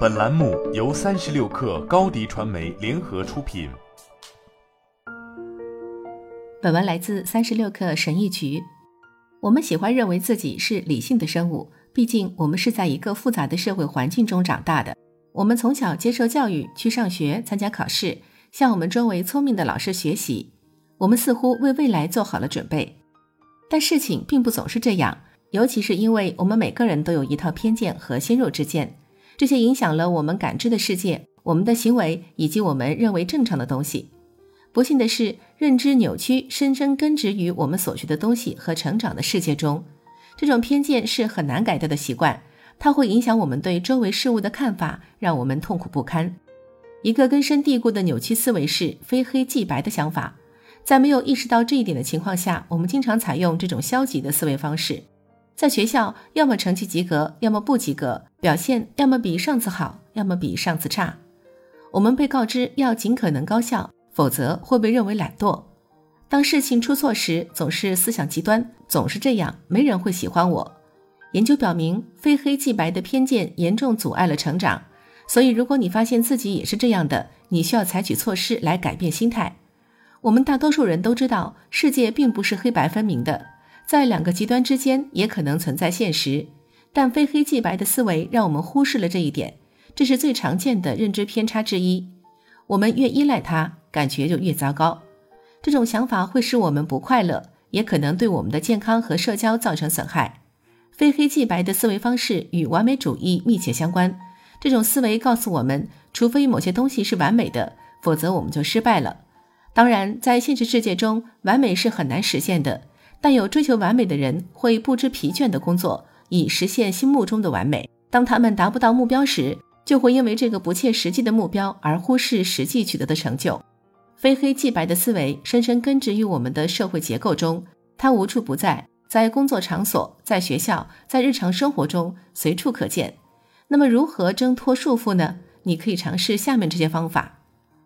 本栏目由三十六氪高低传媒联合出品。本文来自三十六氪神译局。我们喜欢认为自己是理性的生物，毕竟我们是在一个复杂的社会环境中长大的。我们从小接受教育，去上学，参加考试，向我们周围聪明的老师学习。我们似乎为未来做好了准备，但事情并不总是这样。尤其是因为我们每个人都有一套偏见和先入之见，这些影响了我们感知的世界、我们的行为以及我们认为正常的东西。不幸的是，认知扭曲深深根植于我们所学的东西和成长的世界中。这种偏见是很难改掉的习惯，它会影响我们对周围事物的看法，让我们痛苦不堪。一个根深蒂固的扭曲思维是非黑即白的想法，在没有意识到这一点的情况下，我们经常采用这种消极的思维方式。在学校，要么成绩及格，要么不及格，表现要么比上次好，要么比上次差。我们被告知要尽可能高效，否则会被认为懒惰。当事情出错时，总是思想极端，总是这样，没人会喜欢我。研究表明，非黑即白的偏见严重阻碍了成长。所以，如果你发现自己也是这样的，你需要采取措施来改变心态。我们大多数人都知道，世界并不是黑白分明的。在两个极端之间也可能存在现实，但非黑即白的思维让我们忽视了这一点，这是最常见的认知偏差之一。我们越依赖它，感觉就越糟糕。这种想法会使我们不快乐，也可能对我们的健康和社交造成损害。非黑即白的思维方式与完美主义密切相关。这种思维告诉我们，除非某些东西是完美的，否则我们就失败了。当然，在现实世界中，完美是很难实现的。但有追求完美的人会不知疲倦地工作，以实现心目中的完美。当他们达不到目标时，就会因为这个不切实际的目标而忽视实际取得的成就。非黑即白的思维深深根植于我们的社会结构中，它无处不在，在工作场所、在学校、在日常生活中随处可见。那么，如何挣脱束缚呢？你可以尝试下面这些方法：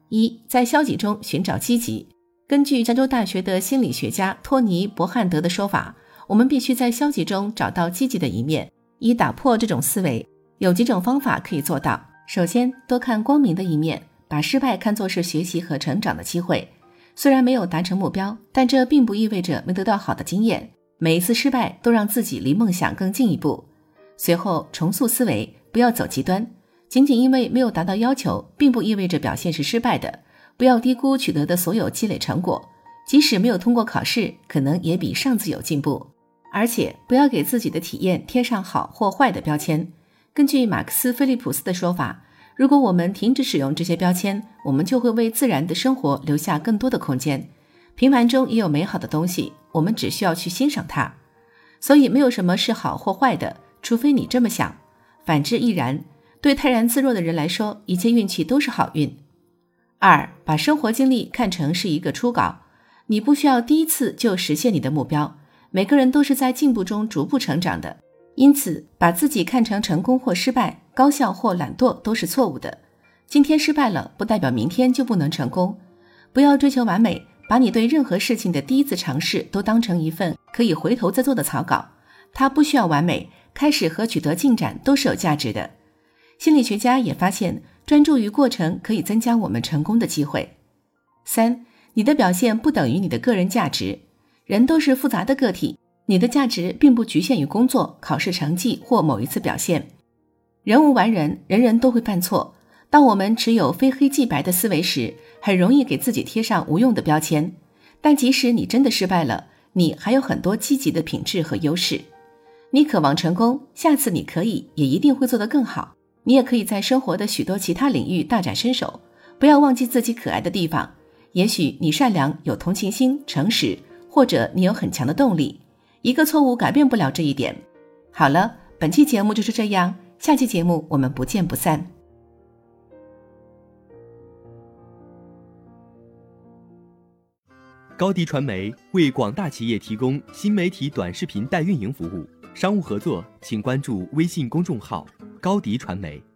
一，在消极中寻找积极。根据加州大学的心理学家托尼·伯汉德的说法，我们必须在消极中找到积极的一面，以打破这种思维。有几种方法可以做到。首先，多看光明的一面，把失败看作是学习和成长的机会。虽然没有达成目标，但这并不意味着没得到好的经验。每一次失败都让自己离梦想更进一步。随后，重塑思维，不要走极端。仅仅因为没有达到要求，并不意味着表现是失败的。不要低估取得的所有积累成果，即使没有通过考试，可能也比上次有进步。而且不要给自己的体验贴上好或坏的标签。根据马克思·菲利普斯的说法，如果我们停止使用这些标签，我们就会为自然的生活留下更多的空间。平凡中也有美好的东西，我们只需要去欣赏它。所以，没有什么是好或坏的，除非你这么想。反之亦然。对泰然自若的人来说，一切运气都是好运。二，把生活经历看成是一个初稿，你不需要第一次就实现你的目标。每个人都是在进步中逐步成长的，因此把自己看成成功或失败、高效或懒惰都是错误的。今天失败了，不代表明天就不能成功。不要追求完美，把你对任何事情的第一次尝试都当成一份可以回头再做的草稿。它不需要完美，开始和取得进展都是有价值的。心理学家也发现。专注于过程可以增加我们成功的机会。三，你的表现不等于你的个人价值。人都是复杂的个体，你的价值并不局限于工作、考试成绩或某一次表现。人无完人，人人都会犯错。当我们持有非黑即白的思维时，很容易给自己贴上无用的标签。但即使你真的失败了，你还有很多积极的品质和优势。你渴望成功，下次你可以，也一定会做得更好。你也可以在生活的许多其他领域大展身手，不要忘记自己可爱的地方。也许你善良、有同情心、诚实，或者你有很强的动力。一个错误改变不了这一点。好了，本期节目就是这样，下期节目我们不见不散。高迪传媒为广大企业提供新媒体短视频代运营服务，商务合作请关注微信公众号。高迪传媒。